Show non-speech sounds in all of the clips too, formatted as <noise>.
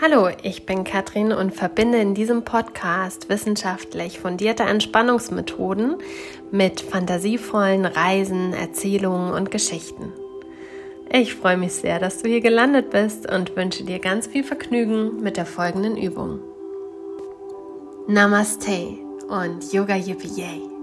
Hallo, ich bin Katrin und verbinde in diesem Podcast wissenschaftlich fundierte Entspannungsmethoden mit fantasievollen Reisen, Erzählungen und Geschichten. Ich freue mich sehr, dass du hier gelandet bist und wünsche dir ganz viel Vergnügen mit der folgenden Übung. Namaste und Yoga Yippee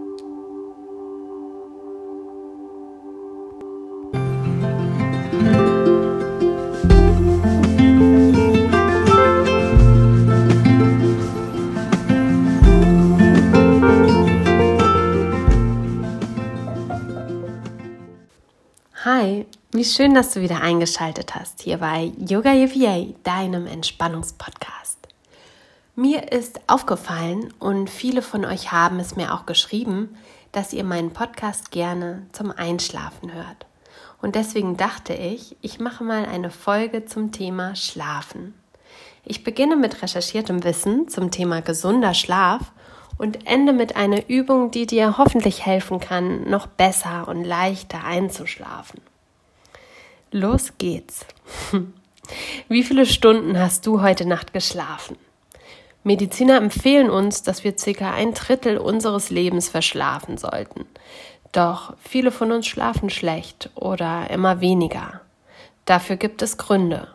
Hi, wie schön, dass du wieder eingeschaltet hast hier bei Yoga EVA, deinem Entspannungspodcast. Mir ist aufgefallen und viele von euch haben es mir auch geschrieben, dass ihr meinen Podcast gerne zum Einschlafen hört. Und deswegen dachte ich, ich mache mal eine Folge zum Thema Schlafen. Ich beginne mit recherchiertem Wissen zum Thema gesunder Schlaf und ende mit einer Übung, die dir hoffentlich helfen kann, noch besser und leichter einzuschlafen. Los geht's. <laughs> Wie viele Stunden hast du heute Nacht geschlafen? Mediziner empfehlen uns, dass wir circa ein Drittel unseres Lebens verschlafen sollten. Doch viele von uns schlafen schlecht oder immer weniger. Dafür gibt es Gründe.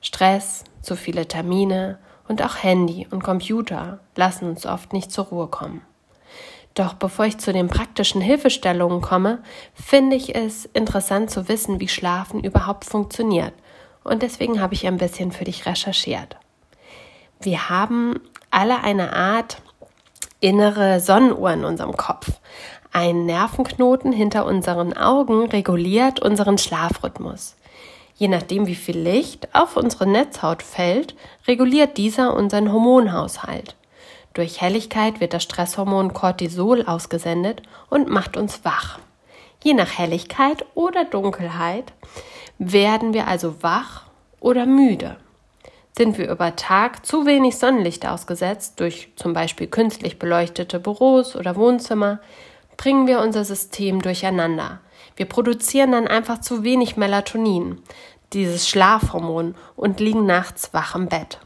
Stress, zu viele Termine, und auch Handy und Computer lassen uns oft nicht zur Ruhe kommen. Doch bevor ich zu den praktischen Hilfestellungen komme, finde ich es interessant zu wissen, wie Schlafen überhaupt funktioniert. Und deswegen habe ich ein bisschen für dich recherchiert. Wir haben alle eine Art innere Sonnenuhr in unserem Kopf. Ein Nervenknoten hinter unseren Augen reguliert unseren Schlafrhythmus. Je nachdem, wie viel Licht auf unsere Netzhaut fällt, reguliert dieser unseren Hormonhaushalt. Durch Helligkeit wird das Stresshormon Cortisol ausgesendet und macht uns wach. Je nach Helligkeit oder Dunkelheit werden wir also wach oder müde. Sind wir über Tag zu wenig Sonnenlicht ausgesetzt, durch zum Beispiel künstlich beleuchtete Büros oder Wohnzimmer, bringen wir unser System durcheinander. Wir produzieren dann einfach zu wenig Melatonin, dieses Schlafhormon, und liegen nachts wach im Bett.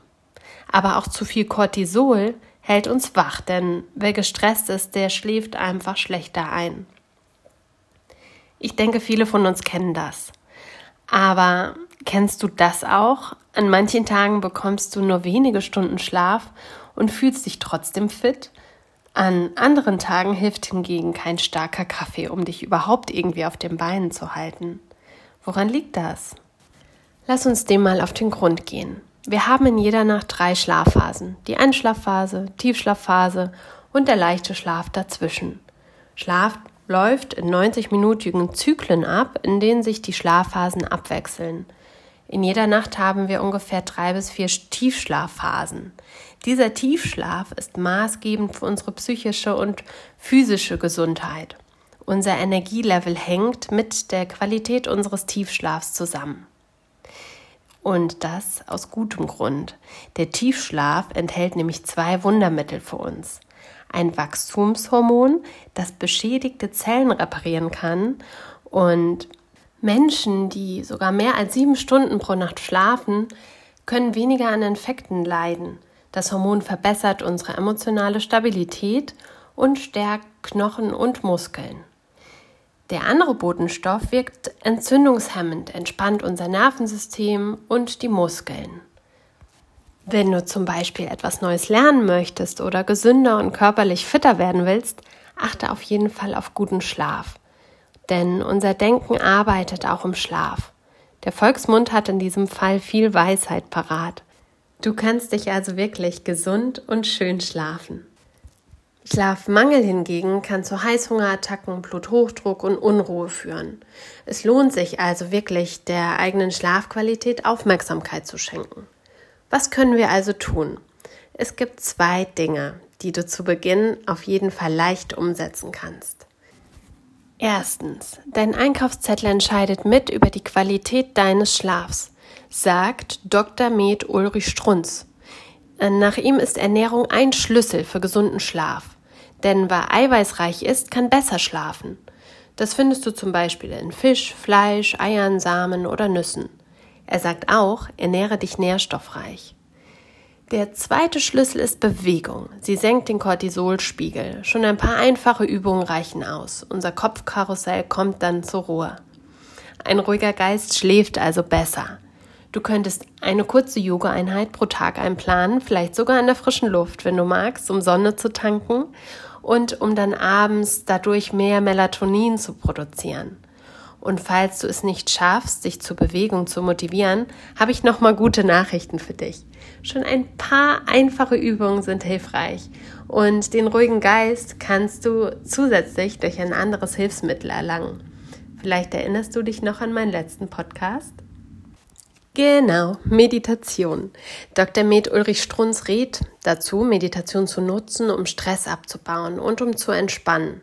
Aber auch zu viel Cortisol hält uns wach, denn wer gestresst ist, der schläft einfach schlechter ein. Ich denke, viele von uns kennen das. Aber kennst du das auch? An manchen Tagen bekommst du nur wenige Stunden Schlaf und fühlst dich trotzdem fit, an anderen Tagen hilft hingegen kein starker Kaffee, um dich überhaupt irgendwie auf den Beinen zu halten. Woran liegt das? Lass uns dem mal auf den Grund gehen. Wir haben in jeder Nacht drei Schlafphasen. Die Einschlafphase, Tiefschlafphase und der leichte Schlaf dazwischen. Schlaf läuft in 90-minütigen Zyklen ab, in denen sich die Schlafphasen abwechseln. In jeder Nacht haben wir ungefähr drei bis vier Tiefschlafphasen. Dieser Tiefschlaf ist maßgebend für unsere psychische und physische Gesundheit. Unser Energielevel hängt mit der Qualität unseres Tiefschlafs zusammen. Und das aus gutem Grund. Der Tiefschlaf enthält nämlich zwei Wundermittel für uns. Ein Wachstumshormon, das beschädigte Zellen reparieren kann und Menschen, die sogar mehr als sieben Stunden pro Nacht schlafen, können weniger an Infekten leiden. Das Hormon verbessert unsere emotionale Stabilität und stärkt Knochen und Muskeln. Der andere Botenstoff wirkt entzündungshemmend, entspannt unser Nervensystem und die Muskeln. Wenn du zum Beispiel etwas Neues lernen möchtest oder gesünder und körperlich fitter werden willst, achte auf jeden Fall auf guten Schlaf denn unser Denken arbeitet auch im Schlaf. Der Volksmund hat in diesem Fall viel Weisheit parat. Du kannst dich also wirklich gesund und schön schlafen. Schlafmangel hingegen kann zu Heißhungerattacken, Bluthochdruck und Unruhe führen. Es lohnt sich also wirklich, der eigenen Schlafqualität Aufmerksamkeit zu schenken. Was können wir also tun? Es gibt zwei Dinge, die du zu Beginn auf jeden Fall leicht umsetzen kannst. Erstens, dein Einkaufszettel entscheidet mit über die Qualität deines Schlafs, sagt Dr. Med Ulrich Strunz. Nach ihm ist Ernährung ein Schlüssel für gesunden Schlaf. Denn wer eiweißreich ist, kann besser schlafen. Das findest du zum Beispiel in Fisch, Fleisch, Eiern, Samen oder Nüssen. Er sagt auch, ernähre dich nährstoffreich. Der zweite Schlüssel ist Bewegung. Sie senkt den Cortisolspiegel. Schon ein paar einfache Übungen reichen aus. Unser Kopfkarussell kommt dann zur Ruhe. Ein ruhiger Geist schläft also besser. Du könntest eine kurze Yoga-Einheit pro Tag einplanen, vielleicht sogar in der frischen Luft, wenn du magst, um Sonne zu tanken und um dann abends dadurch mehr Melatonin zu produzieren. Und falls du es nicht schaffst, dich zur Bewegung zu motivieren, habe ich noch mal gute Nachrichten für dich. Schon ein paar einfache Übungen sind hilfreich und den ruhigen Geist kannst du zusätzlich durch ein anderes Hilfsmittel erlangen. Vielleicht erinnerst du dich noch an meinen letzten Podcast? Genau, Meditation. Dr. Med Ulrich Strunz rät dazu, Meditation zu nutzen, um Stress abzubauen und um zu entspannen.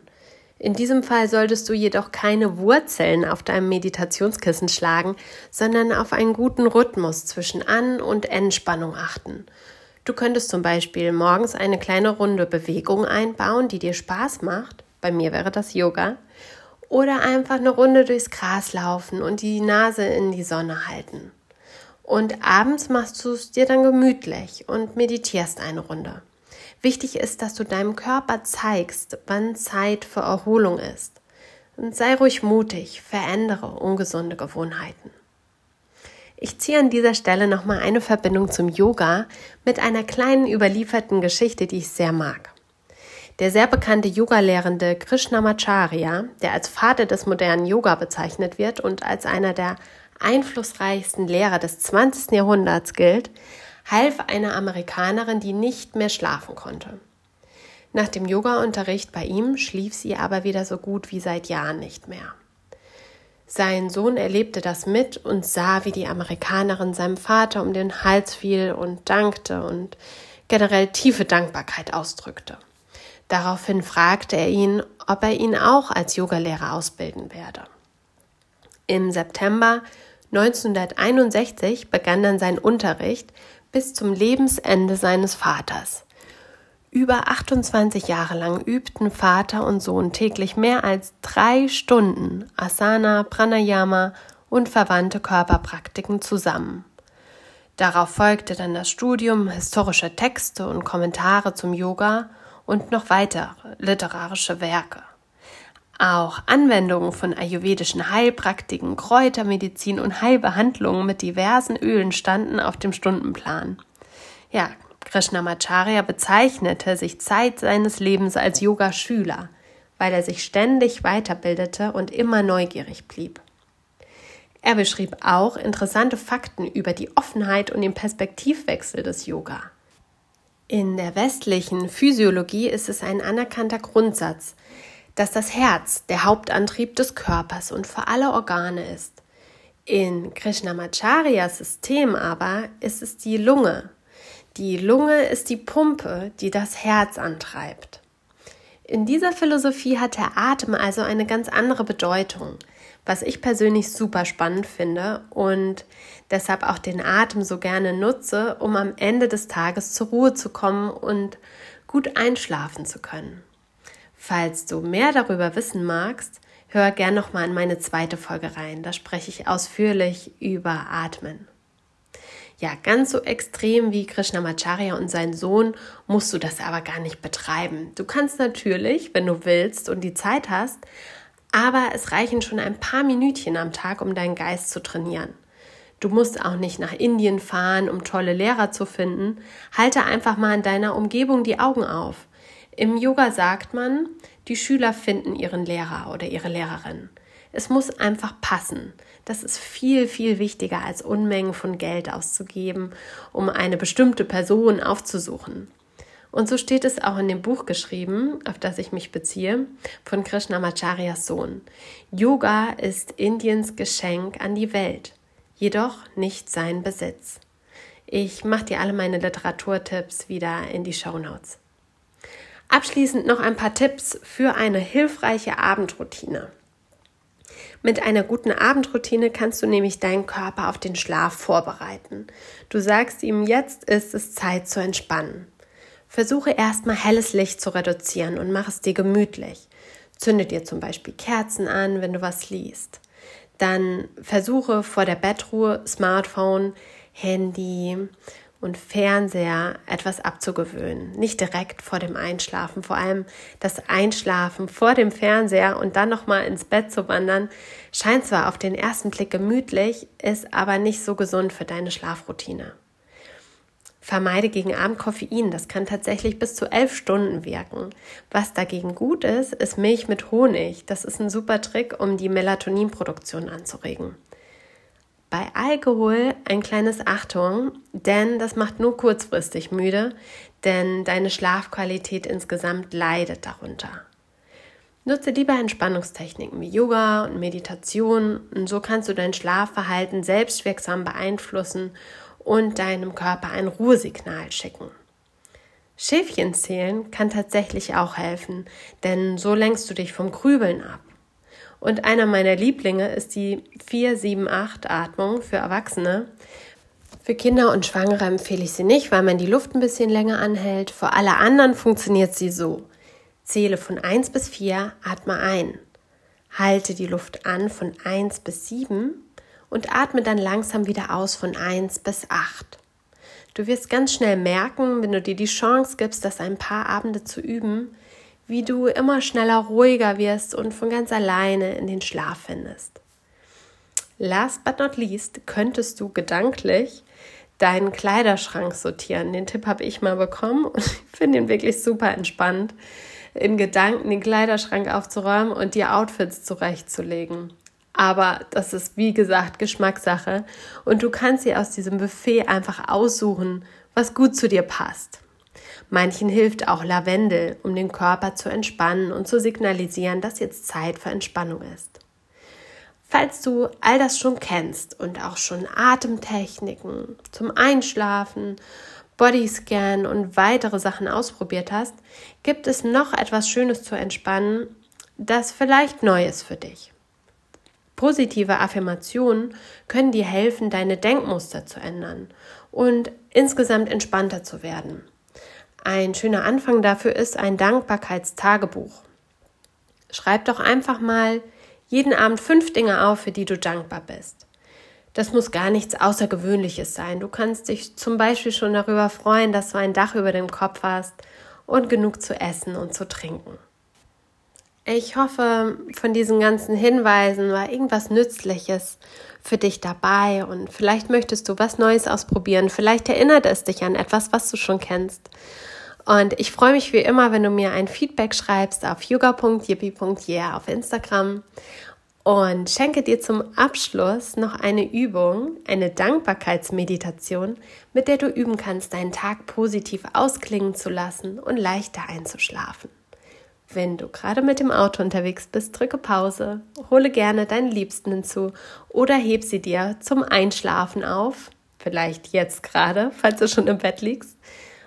In diesem Fall solltest du jedoch keine Wurzeln auf deinem Meditationskissen schlagen, sondern auf einen guten Rhythmus zwischen An- und Entspannung achten. Du könntest zum Beispiel morgens eine kleine Runde Bewegung einbauen, die dir Spaß macht. Bei mir wäre das Yoga. Oder einfach eine Runde durchs Gras laufen und die Nase in die Sonne halten. Und abends machst du es dir dann gemütlich und meditierst eine Runde. Wichtig ist, dass du deinem Körper zeigst, wann Zeit für Erholung ist. Und sei ruhig mutig, verändere ungesunde Gewohnheiten. Ich ziehe an dieser Stelle nochmal eine Verbindung zum Yoga mit einer kleinen überlieferten Geschichte, die ich sehr mag. Der sehr bekannte Yoga-Lehrende Krishnamacharya, der als Vater des modernen Yoga bezeichnet wird und als einer der einflussreichsten Lehrer des 20. Jahrhunderts gilt, half einer Amerikanerin, die nicht mehr schlafen konnte. Nach dem Yoga-Unterricht bei ihm schlief sie aber wieder so gut wie seit Jahren nicht mehr. Sein Sohn erlebte das mit und sah, wie die Amerikanerin seinem Vater um den Hals fiel und dankte und generell tiefe Dankbarkeit ausdrückte. Daraufhin fragte er ihn, ob er ihn auch als Yogalehrer ausbilden werde. Im September 1961 begann dann sein Unterricht bis zum Lebensende seines Vaters. Über 28 Jahre lang übten Vater und Sohn täglich mehr als drei Stunden Asana, Pranayama und verwandte Körperpraktiken zusammen. Darauf folgte dann das Studium historischer Texte und Kommentare zum Yoga und noch weitere literarische Werke. Auch Anwendungen von ayurvedischen Heilpraktiken, Kräutermedizin und Heilbehandlungen mit diversen Ölen standen auf dem Stundenplan. Ja, Krishnamacharya bezeichnete sich Zeit seines Lebens als Yoga-Schüler, weil er sich ständig weiterbildete und immer neugierig blieb. Er beschrieb auch interessante Fakten über die Offenheit und den Perspektivwechsel des Yoga. In der westlichen Physiologie ist es ein anerkannter Grundsatz, dass das Herz der Hauptantrieb des Körpers und für alle Organe ist. In Krishnamacharyas System aber ist es die Lunge. Die Lunge ist die Pumpe, die das Herz antreibt. In dieser Philosophie hat der Atem also eine ganz andere Bedeutung, was ich persönlich super spannend finde und deshalb auch den Atem so gerne nutze, um am Ende des Tages zur Ruhe zu kommen und gut einschlafen zu können. Falls du mehr darüber wissen magst, hör gern noch mal in meine zweite Folge rein. Da spreche ich ausführlich über Atmen. Ja, ganz so extrem wie Krishnamacharya und sein Sohn musst du das aber gar nicht betreiben. Du kannst natürlich, wenn du willst und die Zeit hast, aber es reichen schon ein paar Minütchen am Tag, um deinen Geist zu trainieren. Du musst auch nicht nach Indien fahren, um tolle Lehrer zu finden. Halte einfach mal in deiner Umgebung die Augen auf. Im Yoga sagt man, die Schüler finden ihren Lehrer oder ihre Lehrerin. Es muss einfach passen. Das ist viel, viel wichtiger als Unmengen von Geld auszugeben, um eine bestimmte Person aufzusuchen. Und so steht es auch in dem Buch geschrieben, auf das ich mich beziehe, von Krishnamacharyas Sohn. Yoga ist Indiens Geschenk an die Welt, jedoch nicht sein Besitz. Ich mache dir alle meine Literaturtipps wieder in die Show Notes. Abschließend noch ein paar Tipps für eine hilfreiche Abendroutine. Mit einer guten Abendroutine kannst du nämlich deinen Körper auf den Schlaf vorbereiten. Du sagst ihm, jetzt ist es Zeit zu entspannen. Versuche erstmal helles Licht zu reduzieren und mach es dir gemütlich. Zünde dir zum Beispiel Kerzen an, wenn du was liest. Dann versuche vor der Bettruhe Smartphone, Handy und Fernseher etwas abzugewöhnen. Nicht direkt vor dem Einschlafen. Vor allem das Einschlafen vor dem Fernseher und dann nochmal ins Bett zu wandern, scheint zwar auf den ersten Blick gemütlich, ist aber nicht so gesund für deine Schlafroutine. Vermeide gegen Abend Koffein. Das kann tatsächlich bis zu elf Stunden wirken. Was dagegen gut ist, ist Milch mit Honig. Das ist ein super Trick, um die Melatoninproduktion anzuregen. Bei Alkohol ein kleines Achtung, denn das macht nur kurzfristig müde, denn deine Schlafqualität insgesamt leidet darunter. Nutze lieber Entspannungstechniken wie Yoga und Meditation und so kannst du dein Schlafverhalten selbstwirksam beeinflussen und deinem Körper ein Ruhesignal schicken. Schäfchen zählen kann tatsächlich auch helfen, denn so lenkst du dich vom Grübeln ab. Und einer meiner Lieblinge ist die 4-7-8-Atmung für Erwachsene. Für Kinder und Schwangere empfehle ich sie nicht, weil man die Luft ein bisschen länger anhält. Für alle anderen funktioniert sie so. Zähle von 1 bis 4, atme ein. Halte die Luft an von 1 bis 7 und atme dann langsam wieder aus von 1 bis 8. Du wirst ganz schnell merken, wenn du dir die Chance gibst, das ein paar Abende zu üben, wie du immer schneller ruhiger wirst und von ganz alleine in den Schlaf findest. Last but not least könntest du gedanklich deinen Kleiderschrank sortieren. Den Tipp habe ich mal bekommen und <laughs> ich finde ihn wirklich super entspannt, in Gedanken den Kleiderschrank aufzuräumen und dir Outfits zurechtzulegen. Aber das ist wie gesagt Geschmackssache und du kannst dir aus diesem Buffet einfach aussuchen, was gut zu dir passt. Manchen hilft auch Lavendel, um den Körper zu entspannen und zu signalisieren, dass jetzt Zeit für Entspannung ist. Falls du all das schon kennst und auch schon Atemtechniken zum Einschlafen, Bodyscan und weitere Sachen ausprobiert hast, gibt es noch etwas Schönes zu entspannen, das vielleicht neu ist für dich. Positive Affirmationen können dir helfen, deine Denkmuster zu ändern und insgesamt entspannter zu werden. Ein schöner Anfang dafür ist ein Dankbarkeitstagebuch. Schreib doch einfach mal jeden Abend fünf Dinge auf, für die du dankbar bist. Das muss gar nichts Außergewöhnliches sein. Du kannst dich zum Beispiel schon darüber freuen, dass du ein Dach über dem Kopf hast und genug zu essen und zu trinken. Ich hoffe, von diesen ganzen Hinweisen war irgendwas Nützliches für dich dabei und vielleicht möchtest du was Neues ausprobieren. Vielleicht erinnert es dich an etwas, was du schon kennst. Und ich freue mich wie immer, wenn du mir ein Feedback schreibst auf yoga.yippie.yeah auf Instagram und schenke dir zum Abschluss noch eine Übung, eine Dankbarkeitsmeditation, mit der du üben kannst, deinen Tag positiv ausklingen zu lassen und leichter einzuschlafen. Wenn du gerade mit dem Auto unterwegs bist, drücke Pause, hole gerne deinen Liebsten hinzu oder heb sie dir zum Einschlafen auf, vielleicht jetzt gerade, falls du schon im Bett liegst.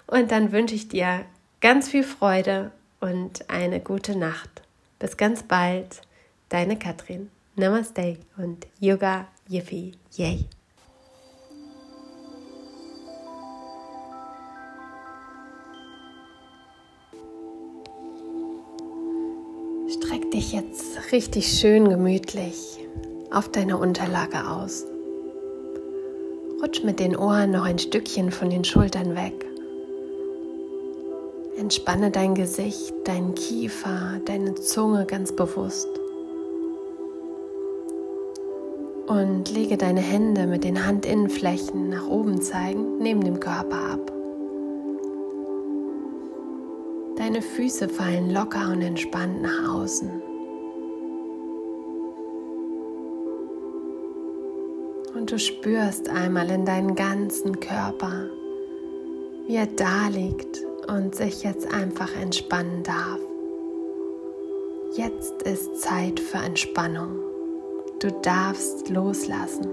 Und dann wünsche ich dir ganz viel Freude und eine gute Nacht. Bis ganz bald, deine Katrin. Namaste und Yoga Yippie Yay. Dich jetzt richtig schön gemütlich auf deine Unterlage aus. Rutsch mit den Ohren noch ein Stückchen von den Schultern weg. Entspanne dein Gesicht, deinen Kiefer, deine Zunge ganz bewusst. Und lege deine Hände mit den Handinnenflächen nach oben zeigend neben dem Körper ab. Deine Füße fallen locker und entspannt nach außen. Du spürst einmal in deinen ganzen Körper, wie er da liegt und sich jetzt einfach entspannen darf. Jetzt ist Zeit für Entspannung. Du darfst loslassen.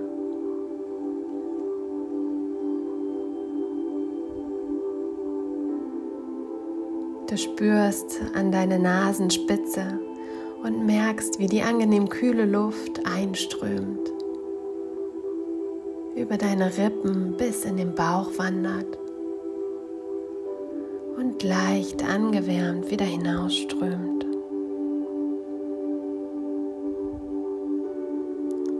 Du spürst an deine Nasenspitze und merkst, wie die angenehm kühle Luft einströmt, über deine Rippen bis in den Bauch wandert und leicht angewärmt wieder hinausströmt.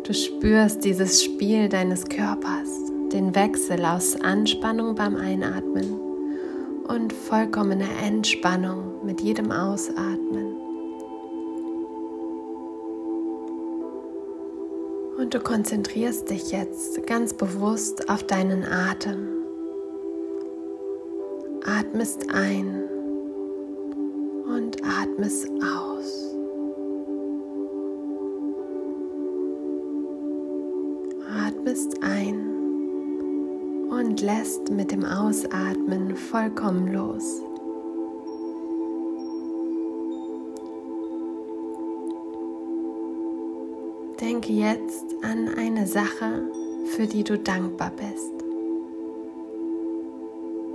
Du spürst dieses Spiel deines Körpers, den Wechsel aus Anspannung beim Einatmen und vollkommener Entspannung mit jedem Ausatmen. Und du konzentrierst dich jetzt ganz bewusst auf deinen Atem. Atmest ein und atmest aus. Atmest ein und lässt mit dem Ausatmen vollkommen los. Denke jetzt an eine Sache, für die du dankbar bist.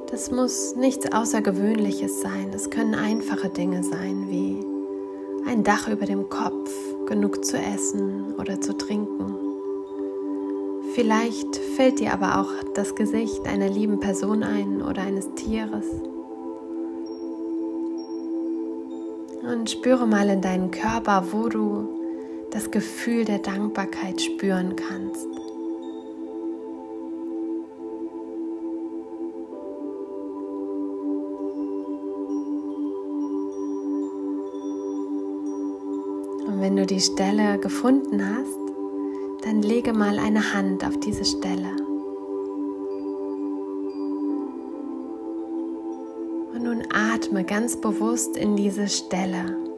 Das muss nichts Außergewöhnliches sein. Es können einfache Dinge sein wie ein Dach über dem Kopf, genug zu essen oder zu trinken. Vielleicht fällt dir aber auch das Gesicht einer lieben Person ein oder eines Tieres. Und spüre mal in deinen Körper, wo du das Gefühl der Dankbarkeit spüren kannst. Und wenn du die Stelle gefunden hast, dann lege mal eine Hand auf diese Stelle. Und nun atme ganz bewusst in diese Stelle.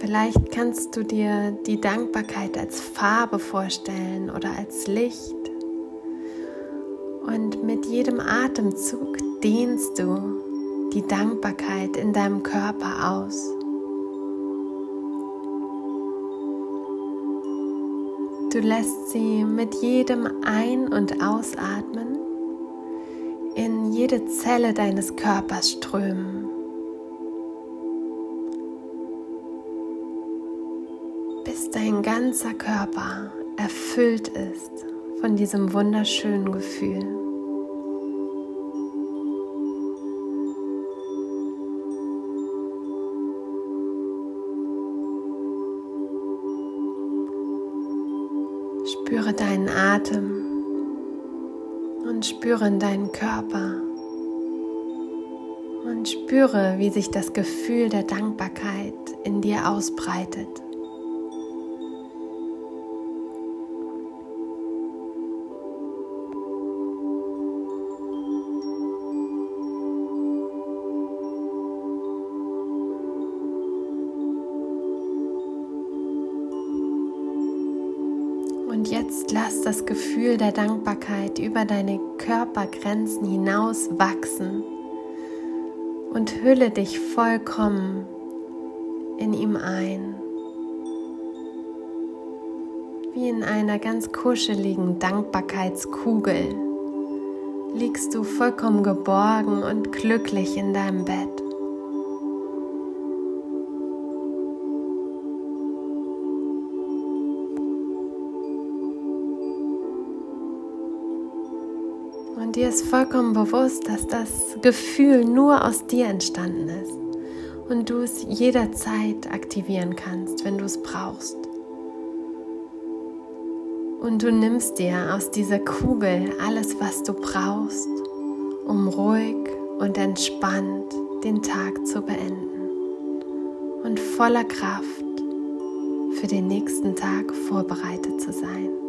Vielleicht kannst du dir die Dankbarkeit als Farbe vorstellen oder als Licht. Und mit jedem Atemzug dehnst du die Dankbarkeit in deinem Körper aus. Du lässt sie mit jedem Ein- und Ausatmen in jede Zelle deines Körpers strömen. Dein ganzer Körper erfüllt ist von diesem wunderschönen Gefühl. Spüre deinen Atem und spüre in deinen Körper und spüre, wie sich das Gefühl der Dankbarkeit in dir ausbreitet. Lass das Gefühl der Dankbarkeit über deine Körpergrenzen hinaus wachsen und hülle dich vollkommen in ihm ein. Wie in einer ganz kuscheligen Dankbarkeitskugel liegst du vollkommen geborgen und glücklich in deinem Bett. Und dir ist vollkommen bewusst, dass das Gefühl nur aus dir entstanden ist und du es jederzeit aktivieren kannst, wenn du es brauchst. Und du nimmst dir aus dieser Kugel alles, was du brauchst, um ruhig und entspannt den Tag zu beenden und voller Kraft für den nächsten Tag vorbereitet zu sein.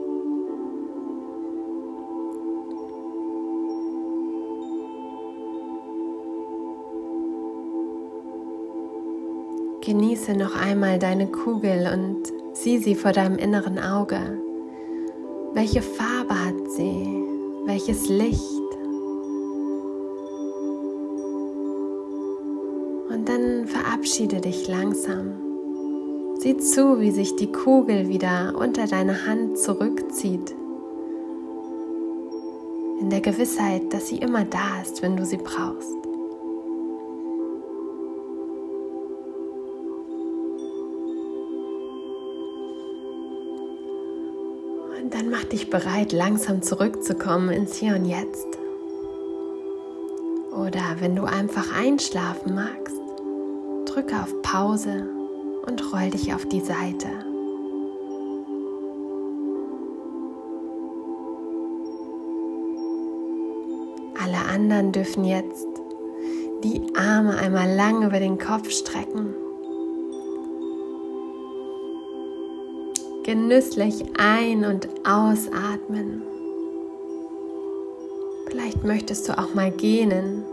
Genieße noch einmal deine Kugel und sieh sie vor deinem inneren Auge. Welche Farbe hat sie? Welches Licht? Und dann verabschiede dich langsam. Sieh zu, wie sich die Kugel wieder unter deine Hand zurückzieht. In der Gewissheit, dass sie immer da ist, wenn du sie brauchst. dich bereit, langsam zurückzukommen ins Hier und Jetzt. Oder wenn du einfach einschlafen magst, drücke auf Pause und roll dich auf die Seite. Alle anderen dürfen jetzt die Arme einmal lang über den Kopf strecken Genüsslich ein- und ausatmen. Vielleicht möchtest du auch mal gähnen.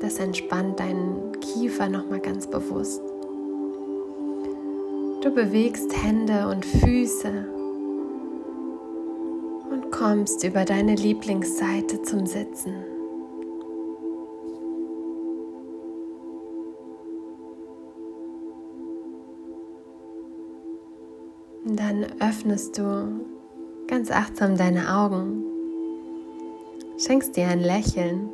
Das entspannt deinen Kiefer noch mal ganz bewusst. Du bewegst Hände und Füße und kommst über deine Lieblingsseite zum Sitzen. Dann öffnest du ganz achtsam deine Augen, schenkst dir ein Lächeln,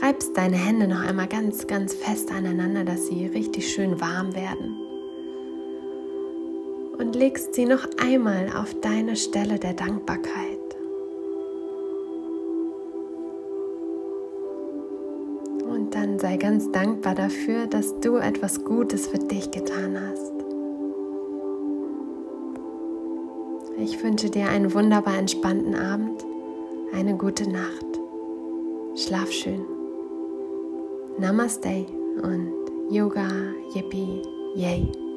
reibst deine Hände noch einmal ganz, ganz fest aneinander, dass sie richtig schön warm werden. Und legst sie noch einmal auf deine Stelle der Dankbarkeit. Und dann sei ganz dankbar dafür, dass du etwas Gutes für dich getan hast. Ich wünsche dir einen wunderbar entspannten Abend, eine gute Nacht. Schlaf schön. Namaste und Yoga Yippie Yay.